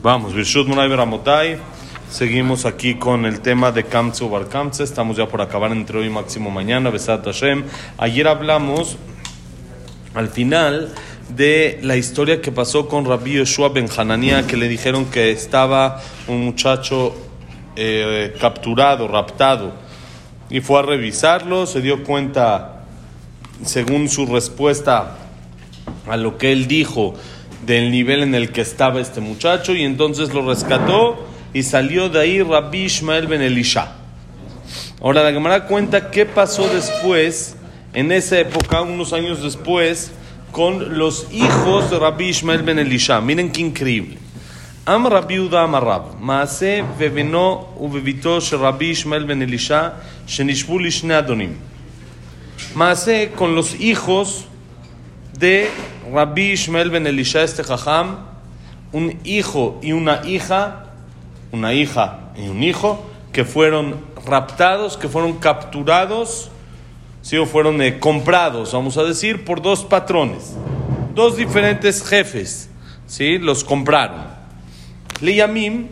Vamos, Birshut Beramotai. Seguimos aquí con el tema de Kamtze o Bar Kamtze. Estamos ya por acabar entre hoy y máximo mañana. Besat Hashem. Ayer hablamos al final de la historia que pasó con Rabbi Yoshua Ben Hanania, que le dijeron que estaba un muchacho eh, capturado, raptado, y fue a revisarlo. Se dio cuenta, según su respuesta a lo que él dijo, del nivel en el que estaba este muchacho y entonces lo rescató y salió de ahí Rabbi Ishmael ben Elisha. Ahora la Gemara cuenta qué pasó después, en esa época, unos años después, con los hijos de Rabbi Ishmael ben Elisha. Miren qué increíble. Am Rabbi Uda Amarab, Maase bebeno ubebito shel Rabbi Ishmael ben Elisha, shenishbu lishne adonim. Maase con los hijos de Rabbi Ishmael Ben Elisha, este jajam, un hijo y una hija, una hija y un hijo, que fueron raptados, que fueron capturados, ¿sí? o fueron eh, comprados, vamos a decir, por dos patrones, dos diferentes jefes, ¿sí? los compraron. Liyamim,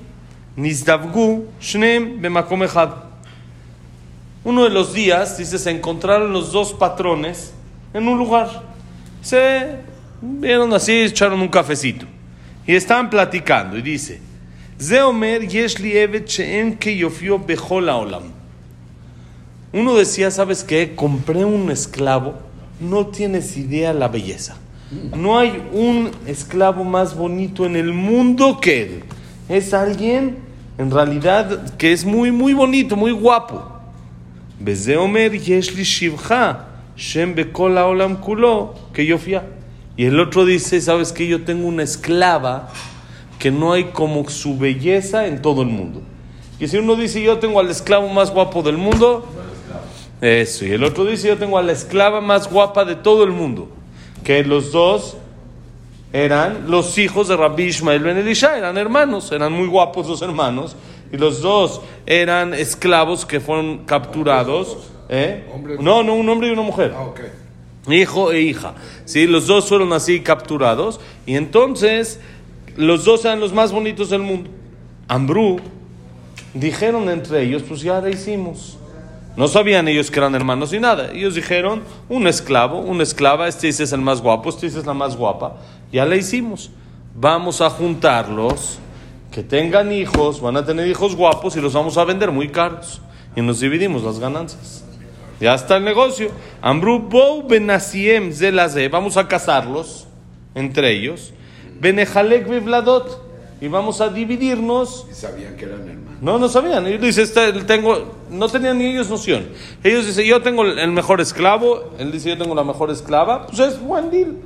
Nizdavgu, Shneem, Bemakom Echad. Uno de los días, dice, se encontraron los dos patrones en un lugar. Se vieron así, echaron un cafecito. Y estaban platicando. Y dice, Zeomer Yeshli Evet Yofio Bechol Olam. Uno decía, ¿sabes qué? Compré un esclavo, no tienes idea la belleza. No hay un esclavo más bonito en el mundo que él. Es alguien, en realidad, que es muy, muy bonito, muy guapo. Bezeomer Yeshli Shem Bekol Olam Kulo, que Yofia. Y el otro dice, ¿sabes qué? Yo tengo una esclava que no hay como su belleza en todo el mundo. Y si uno dice, yo tengo al esclavo más guapo del mundo, eso. Y el otro dice, yo tengo a la esclava más guapa de todo el mundo. Que los dos eran los hijos de Rabbi Ishmael Ben Elisha, eran hermanos, eran muy guapos los hermanos. Y los dos eran esclavos que fueron capturados. ¿eh? No, no, un hombre y una mujer. Hijo e hija. ¿sí? Los dos fueron así capturados. Y entonces, los dos eran los más bonitos del mundo. Ambrú, dijeron entre ellos, pues ya la hicimos. No sabían ellos que eran hermanos y nada. Ellos dijeron, un esclavo, una esclava, este es el más guapo, este es la más guapa. Ya la hicimos. Vamos a juntarlos, que tengan hijos, van a tener hijos guapos y los vamos a vender muy caros. Y nos dividimos las ganancias. Ya está el negocio. Ambrú Bou Benasiem Zelaze. Vamos a casarlos entre ellos. Benejalek Vladot. Y vamos a dividirnos. Y sabían que eran hermanos. No, no sabían. Ellos dicen, este, tengo, no tenían ni ellos noción. Ellos dicen, yo tengo el mejor esclavo. Él dice, yo tengo la mejor esclava. Pues es buen deal.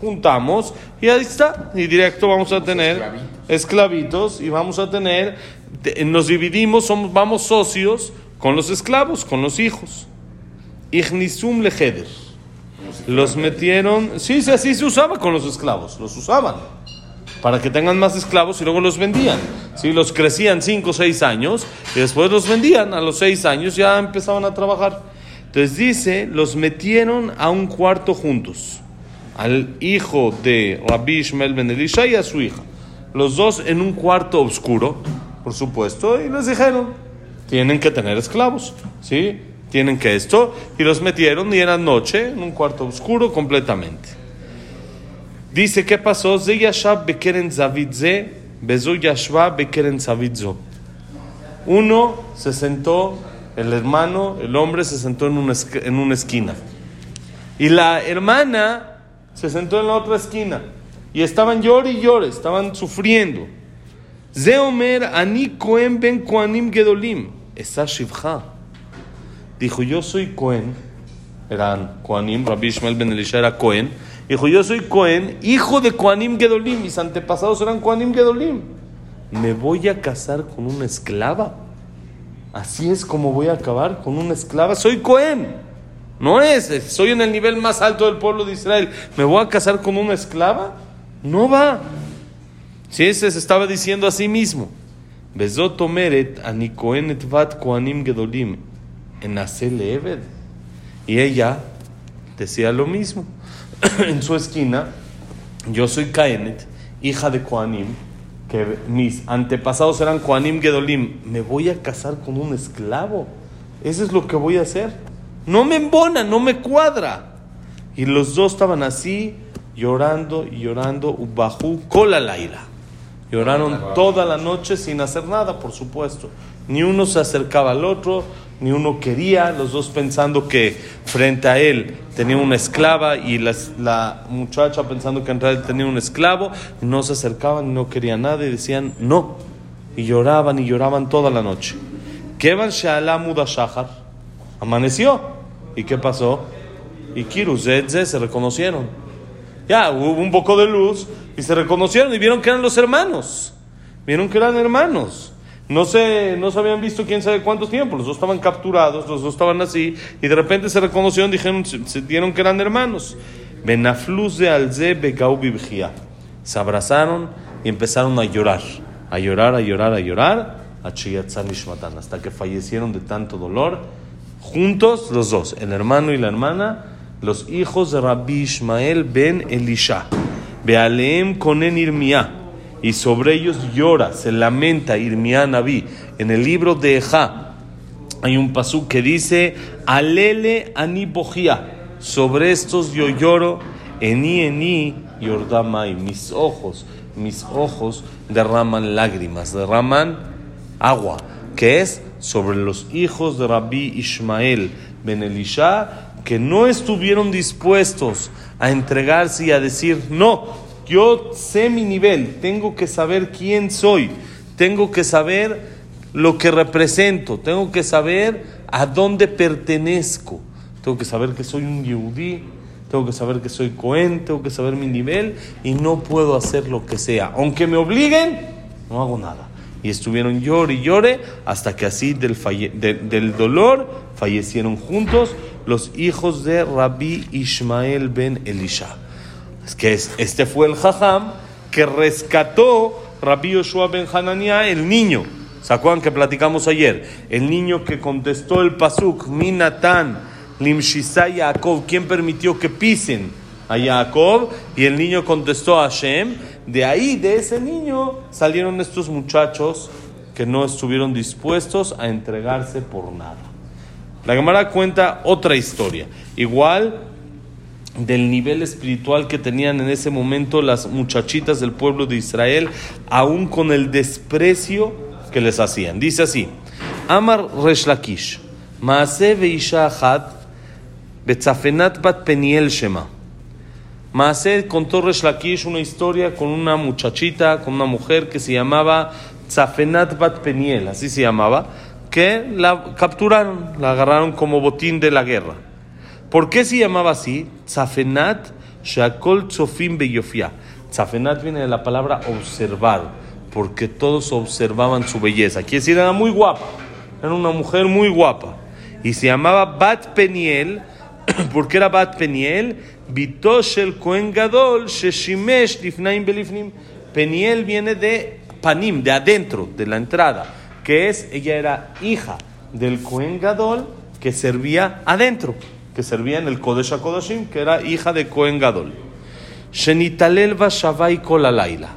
Juntamos y ahí está. Y directo vamos a tener esclavitos. esclavitos y vamos a tener, te- nos dividimos, somos, vamos socios con los esclavos, con los hijos. Ignisum leheder. Los metieron, sí, sí, así se usaba con los esclavos, los usaban para que tengan más esclavos y luego los vendían. Sí, los crecían 5 o 6 años y después los vendían. A los 6 años ya empezaban a trabajar. Entonces dice, los metieron a un cuarto juntos. Al hijo de Rabbi Ishmael Ben Elisha y a su hija. Los dos en un cuarto oscuro, por supuesto, y les dijeron, tienen que tener esclavos, ¿sí? Tienen que esto. Y los metieron y era noche en un cuarto oscuro completamente. Dice, ¿qué pasó? Ze bekeren zavid ze, bezo yashva bekeren zavid zo. Uno se sentó, el hermano, el hombre se sentó en una, en una esquina. Y la hermana se sentó en la otra esquina. Y estaban llore y llore, estaban sufriendo. Ze omer ani ben kohanim gedolim. Esa shivcha. Dijo, yo soy Cohen. Eran Kohanim, Rabbi Ishmael ben Elisha era Cohen. Dijo, yo soy Cohen, hijo de Kohanim Gedolim. Mis antepasados eran Kohanim Gedolim. Me voy a casar con una esclava. Así es como voy a acabar con una esclava. Soy Cohen. No es, soy en el nivel más alto del pueblo de Israel. ¿Me voy a casar con una esclava? No va. Si ese se estaba diciendo a sí mismo. Bezot omeret ani Cohen et vat Kohanim Gedolim. En Asele Eved. Y ella decía lo mismo. en su esquina, yo soy Caenet, hija de Koanim, que mis antepasados eran Juanim Gedolim, me voy a casar con un esclavo. Eso es lo que voy a hacer. No me embona, no me cuadra. Y los dos estaban así, llorando y llorando, bajo cola laila. Lloraron toda la noche sin hacer nada, por supuesto. Ni uno se acercaba al otro, ni uno quería, los dos pensando que frente a él tenía una esclava y la, muchacha pensando que en realidad tenía un esclavo, no se acercaban, no querían nada y decían no. Y lloraban y lloraban toda la noche. Kevan Sha'alamuda Shahar amaneció. ¿Y qué pasó? Y Kiruzedze se reconocieron. Ya, hubo un poco de luz y se reconocieron y vieron que eran los hermanos. Vieron que eran hermanos. No se, no se habían visto quién sabe cuántos tiempos, los dos estaban capturados, los dos estaban así, y de repente se reconocieron, dijeron, se, dieron que eran hermanos. Benafluz de Alze Se abrazaron y empezaron a llorar, a llorar, a llorar, a llorar, a Chiyatzanishmatan, hasta que fallecieron de tanto dolor. Juntos, los dos, el hermano y la hermana, los hijos de Rabbi Ishmael ben Elisha. Bealeem y sobre ellos llora, se lamenta Irmiá Naví. En el libro de Ejá hay un pasú que dice, Alele anibojía, sobre estos yo lloro, eni eni yordamai, mis ojos, mis ojos derraman lágrimas, derraman agua, que es sobre los hijos de Rabbi Ishmael ben Elisha, que no estuvieron dispuestos a entregarse y a decir, no, yo sé mi nivel, tengo que saber quién soy, tengo que saber lo que represento, tengo que saber a dónde pertenezco, tengo que saber que soy un yudí, tengo que saber que soy cohen, tengo que saber mi nivel y no puedo hacer lo que sea. Aunque me obliguen, no hago nada. Y estuvieron llore y llore hasta que así del, del dolor fallecieron juntos los hijos de Rabbi Ishmael ben Elisha que este fue el jajam que rescató Rabbi Yoshua ben Hanania, el niño. ¿Se que platicamos ayer? El niño que contestó el pasuk, Minatan, Limshisai Yaakov, ¿quién permitió que pisen a Jacob? Y el niño contestó a Hashem. De ahí, de ese niño, salieron estos muchachos que no estuvieron dispuestos a entregarse por nada. La Gemara cuenta otra historia. Igual del nivel espiritual que tenían en ese momento las muchachitas del pueblo de Israel, aún con el desprecio que les hacían. Dice así: Amar Resh Lakish, Maase veisha betzafenat bat peniel shema. Maase contó Resh Lakish una historia con una muchachita, con una mujer que se llamaba Tzafenat bat peniel, así se llamaba, que la capturaron, la agarraron como botín de la guerra. ¿Por qué se llamaba así? Zafenat Shakol Tzofim Beyofia. Zafenat viene de la palabra observar, porque todos observaban su belleza. Quiere decir, era muy guapa, era una mujer muy guapa. Y se llamaba Bat Peniel, porque era Bat Peniel, Bitoshel Kohen Gadol, Sheshimesh Lifnaim Belifnim. Peniel viene de Panim, de adentro, de la entrada, que es, ella era hija del Kohen Gadol que servía adentro que servía en el Kodesh HaKodashim, que era hija de Cohen Gadol. Shenitalel Shavai Laila,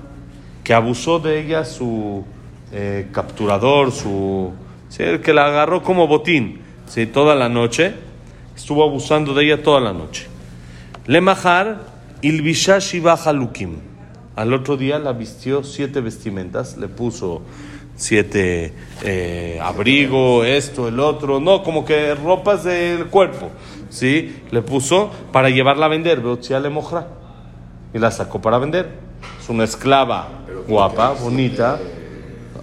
que abusó de ella su eh, capturador, su, el que la agarró como botín ¿sí? toda la noche, estuvo abusando de ella toda la noche. Lemahar Ilvisha Halukim. Al otro día la vistió siete vestimentas, le puso siete eh, abrigo, esto, el otro, no, como que ropas del cuerpo. ¿Sí? Le puso para llevarla a vender, le mojra. Y la sacó para vender. Es una esclava guapa, bonita.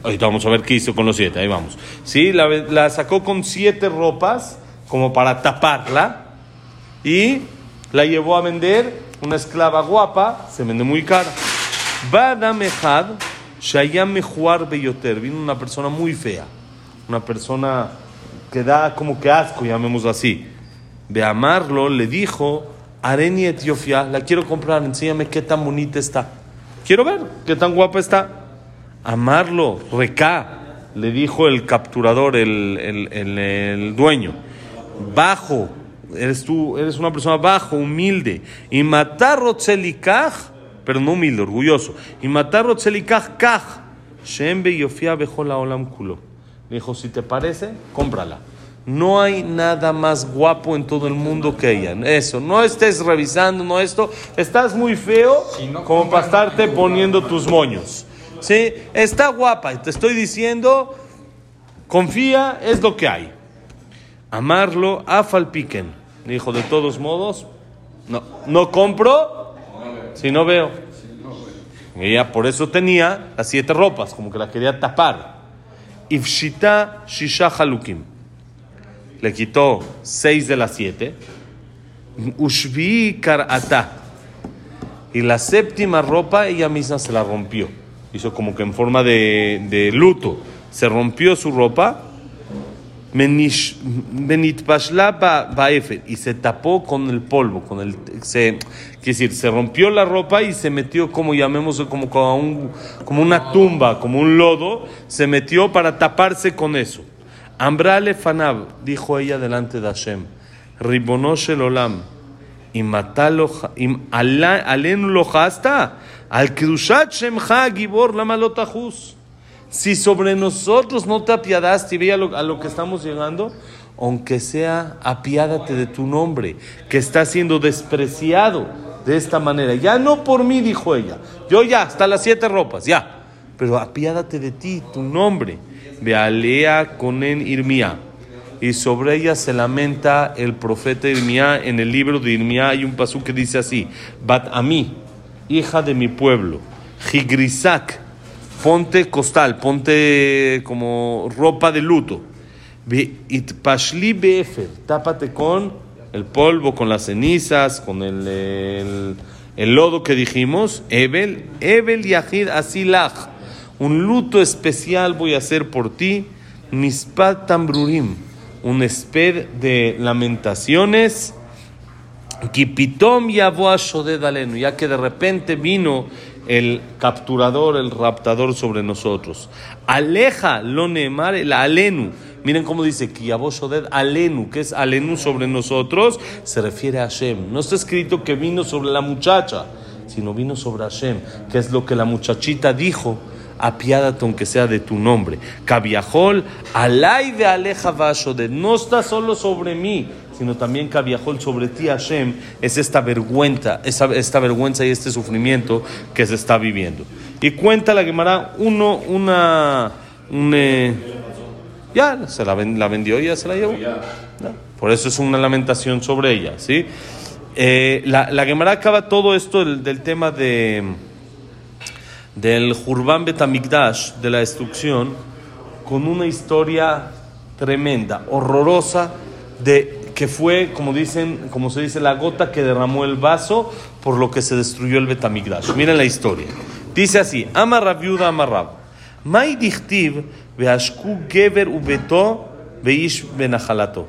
Ahorita vamos a ver qué hizo con los siete, ahí vamos. ¿Sí? La, la sacó con siete ropas, como para taparla. Y la llevó a vender. Una esclava guapa, se vende muy cara. Badamehad, Shayam Mejuar Beyoter. Vino una persona muy fea. Una persona que da como que asco, llamémoslo así de amarlo, le dijo, Areni Etiofía, la quiero comprar, enséñame qué tan bonita está. Quiero ver qué tan guapa está. Amarlo, recá, le dijo el capturador, el, el, dueño. Bajo, eres tú, eres una persona bajo, humilde. Y matar Rotzelikaj, pero no humilde, orgulloso. Y matar Rotzelikaj, kaj Shembe Yofia la Olam Kulo. Le dijo, si te parece, cómprala. No hay nada más guapo en todo el mundo que ella. Eso, no estés revisando, no esto. Estás muy feo como para estarte poniendo tus moños. ¿Sí? Está guapa y te estoy diciendo, confía, es lo que hay. Amarlo, afalpiquen. Dijo, de todos modos, no, no compro si no veo. Ella por eso tenía las siete ropas, como que la quería tapar. Ifshita shisha halukim. Le quitó seis de las siete. Ushvi karata. Y la séptima ropa ella misma se la rompió. Hizo como que en forma de, de luto. Se rompió su ropa y se tapó con el polvo, con el se, decir, se rompió la ropa y se metió como llamémoslo como como, un, como una tumba, como un lodo, se metió para taparse con eso. Ambrale fanab, dijo ella delante de Hashem, ribonosh el olam, y matalo, alen lo hasta, al kedushat shemcha gibor la malotajus. Si sobre nosotros no te apiadaste y ve a lo, que estamos llegando, aunque sea apiádate de tu nombre, que está siendo despreciado de esta manera. Ya no por mí, dijo ella. Yo ya, hasta las siete ropas, ya. Pero apiádate de ti, tu nombre. Bealea conen Irmía. Y sobre ella se lamenta el profeta Irmía. En el libro de Irmía hay un pasú que dice así: Bat a mí, hija de mi pueblo, Jigrisak ponte costal, ponte como ropa de luto. Pashli befer, tápate con el polvo, con las cenizas, con el, el, lodo que dijimos. Ebel, Ebel Yahid Asilach. Un luto especial voy a hacer por ti. Nispat Tambrurim. Un esped de lamentaciones. Kipitom Yavoa Shoded Ya que de repente vino el capturador, el raptador sobre nosotros. Aleja lo neemar el alenu. Miren cómo dice Kiyaboshoded alenu, que es alenu sobre nosotros, se refiere a Hashem. No está escrito que vino sobre la muchacha, sino vino sobre Hashem, que es lo que la muchachita dijo. Apiádate aunque sea de tu nombre. Kaviahol, alay de aleja vashoded. No está solo sobre mí, sino también Kaviahol sobre ti, Hashem, es esta vergüenza, esta, esta vergüenza y este sufrimiento que se está viviendo. Y cuenta la Gemara, uno, una, eh, ya, se la, vendió ya se la llevó. Por eso es una lamentación sobre ella, ¿sí? Eh, la, la Gemara acaba todo esto del, tema de del Jurban Betamigdash, de la destrucción, con una historia tremenda, horrorosa, de que fue, como dicen, como se dice, la gota que derramó el vaso por lo que se destruyó el Betamigdash. Miren la historia. Dice así: Ama Rabiuda Amarrab. Mai dichtiv veashku geber ubeto veish benachalato.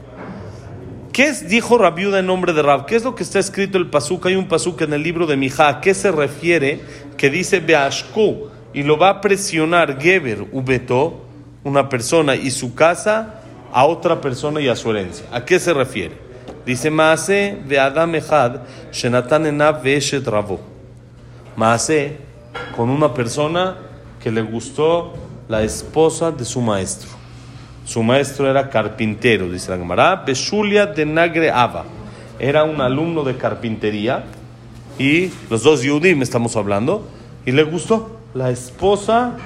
¿Qué es, dijo Rabiuda en nombre de Rab? ¿Qué es lo que está escrito el pasuk? Hay un pasuk en el libro de Mijá. ¿A qué se refiere? Que dice Beashku y lo va a presionar Geber Ubeto, una persona y su casa a otra persona y a su herencia. ¿A qué se refiere? Dice Maase de Adam Shenatan Enav Veshet Ravo. Maase con una persona que le gustó la esposa de su maestro. Su maestro era carpintero, dice la Gemara, Beshulia de Nagre Ava. Era un alumno de carpintería y los dos Yudim estamos hablando, y le gustó la esposa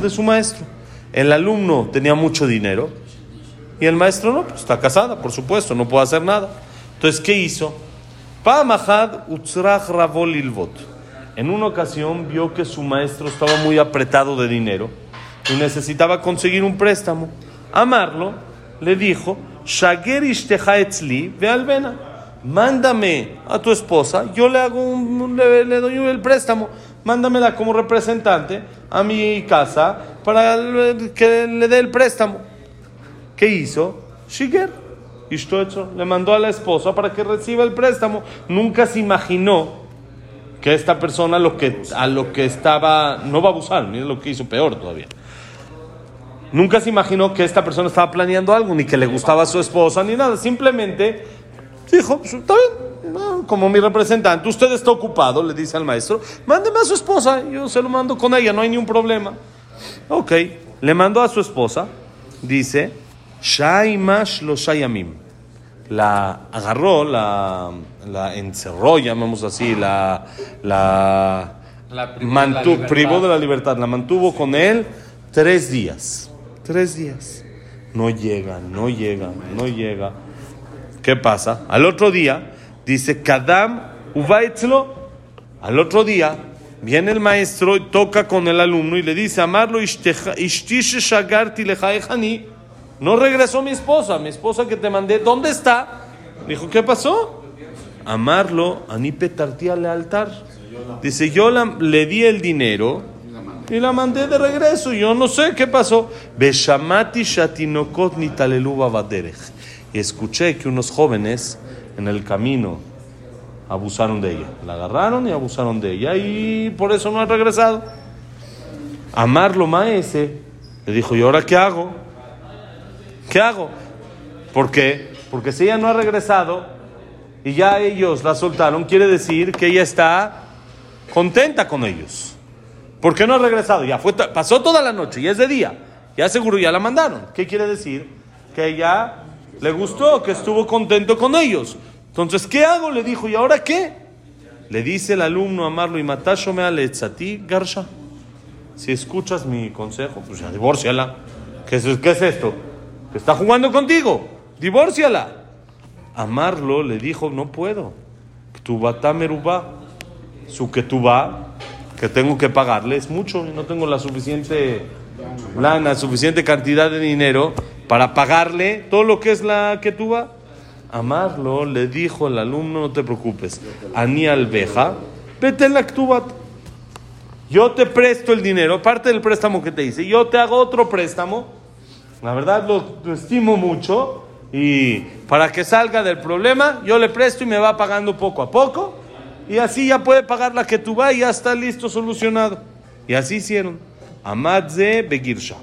de su maestro. El alumno tenía mucho dinero y el maestro no, pues está casada, por supuesto, no puede hacer nada. Entonces, ¿qué hizo? En una ocasión vio que su maestro estaba muy apretado de dinero y necesitaba conseguir un préstamo. Amarlo le dijo, Shager ve albena. Mándame a tu esposa, yo le hago un, le, doy el préstamo, mándamela como representante a mi casa para que le dé el préstamo. ¿Qué hizo? Shiger. Le mandó a la esposa para que reciba el préstamo. Nunca se imaginó que esta persona a lo que estaba, no va a abusar, mira lo que hizo peor todavía. Nunca se imaginó que esta persona estaba planeando algo, ni que le gustaba a su esposa, ni nada. Simplemente dijo, pues, está bien, como mi representante, usted está ocupado, le dice al maestro, mándeme a su esposa, yo se lo mando con ella, no hay ni un problema. Ok, le mandó a su esposa, dice, Shaimash lo Shayamim. La agarró, la, la encerró, llamemos así, la, la, La privó de la privó de la libertad, la mantuvo con él tres días. Tres días. No llega, no llega, no llega. ¿Qué pasa? Al otro día, dice Kadam Ubaitzlo. Al otro día, viene el maestro y toca con el alumno y le dice: Amarlo, ishtishe shagarti lejaejani. No regresó mi esposa, mi esposa que te mandé, ¿dónde está? Dijo: ¿Qué pasó? Amarlo, ani petartí al altar. Dice: Yo le di el dinero y la mandé de regreso. Yo no sé qué pasó. Beshamati shatinokot nitalelu babaderech. Y escuché que unos jóvenes en el camino abusaron de ella. La agarraron y abusaron de ella y por eso no ha regresado. Amarlo maese le dijo, ¿y ahora qué hago? ¿Qué hago? ¿Por qué? Porque si ella no ha regresado y ya ellos la soltaron, quiere decir que ella está contenta con ellos. ¿Por qué no ha regresado? Ya fue, pasó toda la noche, ya es de día. Ya seguro ya la mandaron. ¿Qué quiere decir? Que ella le gustó, que estuvo contento con ellos. Entonces, ¿qué hago? Le dijo, ¿y ahora qué? Le dice el alumno a Marlo y Matasho me aletzati garsha. Si escuchas mi consejo, pues ya divórciala. ¿Qué es, qué es esto? Está jugando contigo. Divórciala. A Marlo le dijo, no puedo. Ktubata merubá. Su va, que tengo que pagarle, es mucho no tengo la suficiente lana, suficiente cantidad de dinero para pagarle todo lo que es la que tú. Amarlo, le dijo el alumno, no te preocupes. Ani alveja, vete en la Ktubat. Yo te presto el dinero, aparte del préstamo que te hice, yo te hago otro préstamo. La verdad lo, estimo mucho y para que salga del problema, yo le presto y me va pagando poco a poco. Y así ya puede pagar la que tú y ya está listo, solucionado. Y así hicieron. Amadze Begirsha.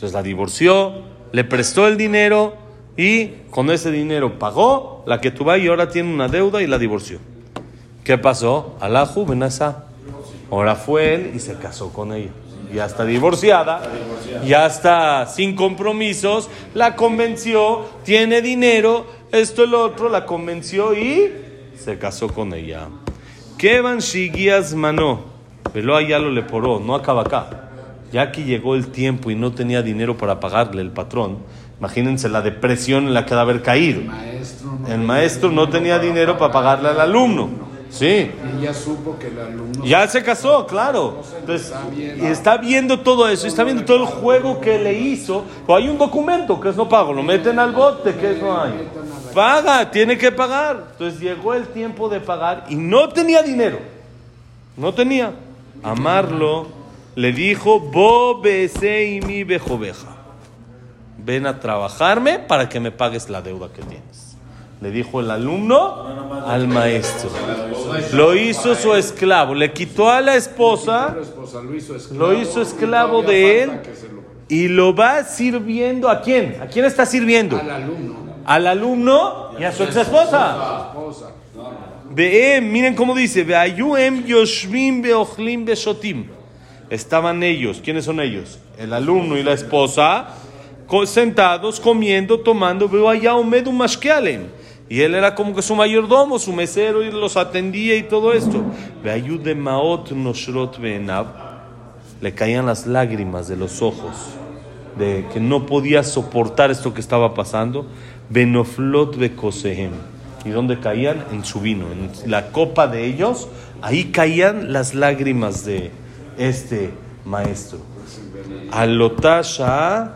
Entonces la divorció, le prestó el dinero y con ese dinero pagó la que vas y ahora tiene una deuda y la divorció. ¿Qué pasó? Alahu Benasa. Ahora fue él y se casó con ella. Ya está divorciada, ya está sin compromisos, la convenció, tiene dinero, esto el otro, la convenció y se casó con ella. Kevan Shigias Mano, velo allá lo le poró, no acaba acá. Ya que llegó el tiempo y no tenía dinero para pagarle el patrón, imagínense la depresión en la que de haber caído. maestro no El maestro no tenía dinero para pagarle al alumno. Sí, y ya supo que el alumno ya se casó, claro. Entonces, y está viendo todo eso, está viendo todo el juego que le hizo. Hay un documento que es no pago, lo meten al bote, que es no hay. Paga, tiene que pagar. Entonces llegó el tiempo de pagar y no tenía dinero. No tenía. Amarlo le dijo, Bo y mi bejoveja. Ven a trabajarme para que me pagues la deuda que tienes. Le dijo el alumno al maestro. Lo hizo su esclavo. Le quitó a la esposa lo hizo esclavo, de él y lo va sirviendo a quién? ¿A quién está sirviendo? al alumno Al alumno y a su ex esposa. esposa Veem, miren cómo dice, yoshvim beochlim beshotim. Estaban ellos, ¿quiénes son ellos? El alumno y la esposa sentados, comiendo, tomando, veo allá Omedu Mashkealem. Y él era como que su mayordomo, su mesero, y los atendía y todo esto. De Maot Noshrot. Le caían las lágrimas de los ojos, de que no podía soportar esto que estaba pasando. Benoflot Bekosehem. ¿Y dónde caían? En su vino, en la copa de ellos. Ahí caían las lágrimas de este maestro. Alotasha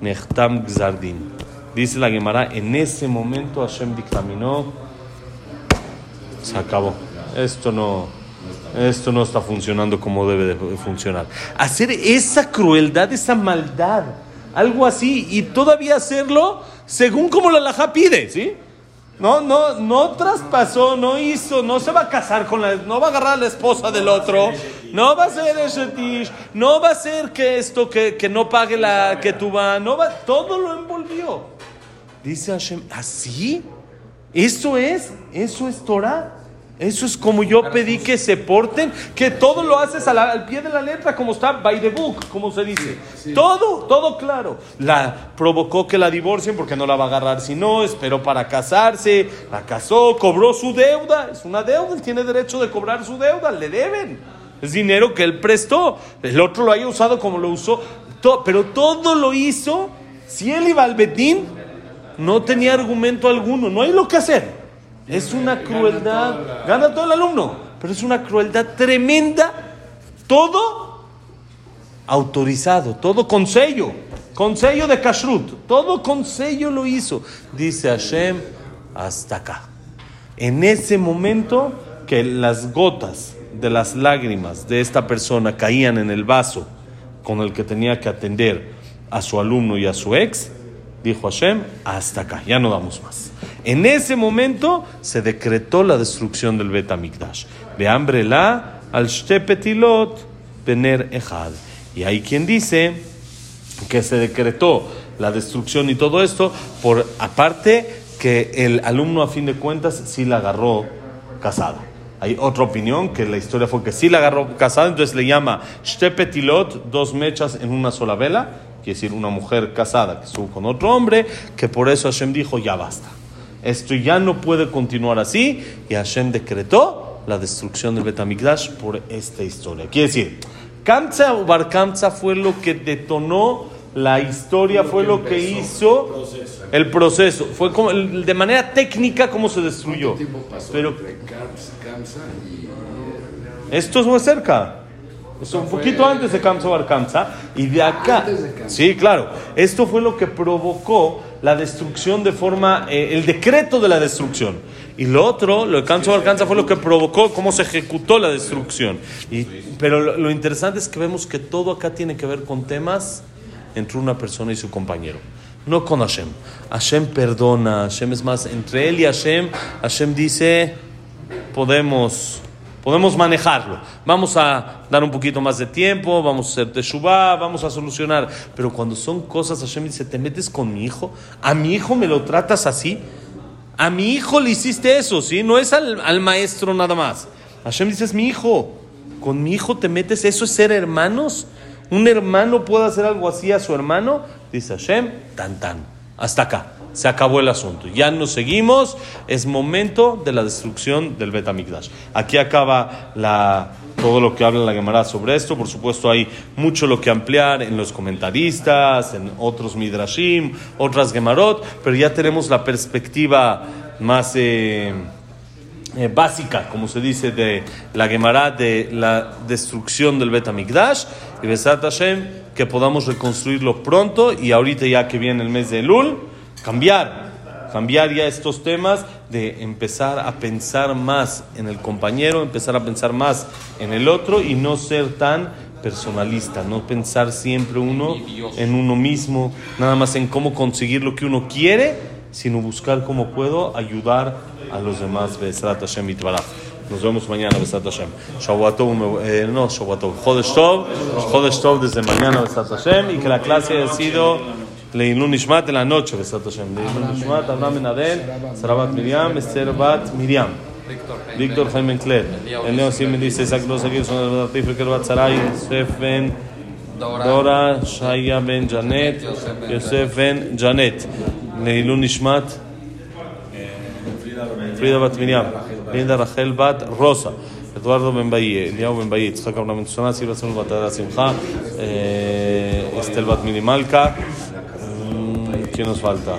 Nechtam Gzardin. Dice la Gemara, en ese momento Hashem dictaminó, se acabó. Esto no, esto no está funcionando como debe de funcionar. Hacer esa crueldad, esa maldad, algo así, y todavía hacerlo según como la Laja pide, ¿sí? No, no, no traspasó, no hizo, no se va a casar con la, no va a agarrar a la esposa del otro, no va a ser ese tish, no va a ser que esto, que, que no pague la que tú vas, no va, todo lo envolvió. Dice Hashem, ¿así? ¿Eso es? ¿Eso es Torah? Eso es como yo pedí que se porten, que todo lo haces la- al pie de la letra, como está by the book, como se dice. Todo, todo claro. La provocó que la divorcien porque no la va a agarrar si no, esperó para casarse, la casó, cobró su deuda, es una deuda, él tiene derecho de cobrar su deuda, le deben. Es dinero que él prestó, el otro lo haya usado como lo usó, to- pero todo lo hizo. Si él iba al Betín, no tenía argumento alguno, no hay lo que hacer. Es una crueldad, gana todo el alumno, pero es una crueldad tremenda. Todo autorizado, todo con sello, de kashrut, todo con sello lo hizo. Dice Hashem, hasta acá. En ese momento que las gotas de las lágrimas de esta persona caían en el vaso con el que tenía que atender a su alumno y a su ex, dijo Hashem, hasta acá, ya no damos más. En ese momento se decretó la destrucción del Bet Amikdash. De la al Shtepetilot Bener Ejad. Y hay quien dice que se decretó la destrucción y todo esto, por aparte que el alumno a fin de cuentas sí la agarró casada. Hay otra opinión que la historia fue que sí la agarró casada, entonces le llama Shtepetilot, dos mechas en una sola vela, quiere decir una mujer casada que estuvo con otro hombre, que por eso Hashem dijo ya basta. Esto ya no puede continuar así y Hashem decretó la destrucción del Betamigdash por esta historia. Quiere decir, Kamsa o Bar Kamsa fue lo que detonó la historia, fue lo que hizo el proceso, fue como, el- de manera técnica cómo se destruyó. ¿Cuánto tiempo pasó Pero Kamsa, y... esto es muy cerca. Es un poquito antes de Kamsa Bar Kamsa. Y de acá. Antes de. Sí, claro. Esto fue lo que provocó la destrucción de forma. eh, el decreto de la destrucción. Y lo otro, lo Kamsa Bar Kamsa fue lo que provocó cómo se ejecutó la destrucción. Y, pero lo, lo interesante es que vemos que todo acá tiene que ver con temas entre una persona y su compañero. No con Hashem. Hashem perdona. Hashem es más. Entre él y Hashem, Hashem dice podemos, podemos manejarlo. Vamos a dar un poquito más de tiempo, vamos a hacer teshuvah, vamos a solucionar. Pero cuando son cosas, Hashem dice, ¿te metes con mi hijo? ¿A mi hijo me lo tratas así? A mi hijo le hiciste eso, ¿sí? No es al, al maestro nada más. Hashem dice, es mi hijo. Con mi hijo te metes, ¿eso es ser hermanos? ¿Un hermano puede hacer algo así a su hermano? Dice Hashem, tan tan. Hasta acá. Se acabó el asunto. Ya nos seguimos. Es momento de la destrucción del Betamikdash. Aquí acaba la, todo lo que habla la Gemara sobre esto. Por supuesto, hay mucho lo que ampliar en los comentaristas, en otros Midrashim, otras Gemarot, pero ya tenemos la perspectiva más. eh, eh, básica, como se dice, de la Gemara, de la destrucción del Bet Hamikdash, y Besat Hashem, que podamos reconstruirlo pronto, y ahorita ya que viene el mes de Elul, cambiar, cambiar ya estos temas, de empezar a pensar más en el compañero, empezar a pensar más en el otro, y no ser tan personalista, no pensar siempre uno en uno mismo, nada más en cómo conseguir lo que uno quiere, sino buscar cómo puedo ayudar a los demás. Nos vemos mañana, Besrat Hashem. Shavuatov, eh, no, Shavuatov, Chodesh Tov, desde mañana, Besrat Hashem, y que la clase haya sido Leilun Nishmat en la noche, Besrat Hashem. Leilun Nishmat, Abraham Ben Adel, Sarabat Miriam, Esther Bat Miriam. Víctor Jaime Cler, Eleo Simen dice, Isaac Los Aguirre, son el Batif, el Bat Saray, Yosef Ben Dora, Shaya Ben Janet, Yosef Ben Janet. Leilun Frida Bat Miriam, Linda Rachel Bat Rosa, Eduardo Ben Bahía, Eliao Ben eh, Estel Bat Minimalka, mm, ¿quién nos falta?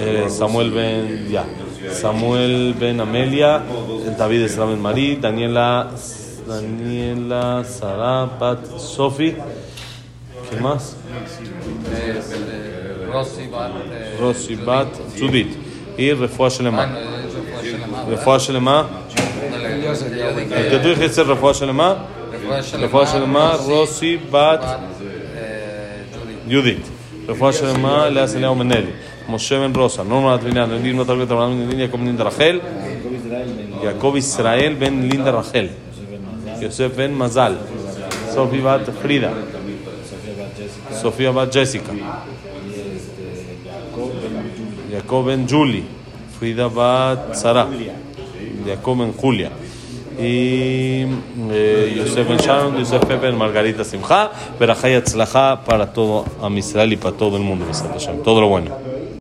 Eh, Samuel Ben, ya, Samuel Ben Amelia, David Esra Ben Marí, Daniela, Daniela Sara Bat Sofi, ¿quién más? Eh, eh, Rossi Bat. eh, Rosy Bat Judith y Refuah Ah, Shelema. ¿verdad? Refuah Shelema. El que tú dijiste Refuah Shelema. Refuah Shelema, Rosy Bat Bat, eh, Judith. Judith. Refuah Shelema, Lea Seleo Meneli. Moshe Ben Rosa. Norma Advinian. Elim Notar Bet Abraham Ben Linda Rachel. Jacob Israel Ben Linda Rachel. Yosef Ben Mazal. Sofi Bat Frida. Sofía Bat Jessica. Jacob Ben Julie. Frida Bat Sara. Jacob Ben Julia. Y eh, Yosef Ben Sharon, Yosef Ben Margarita Simcha, Berajay Atzlaja para todo a Israel y para todo el mundo, todo lo bueno.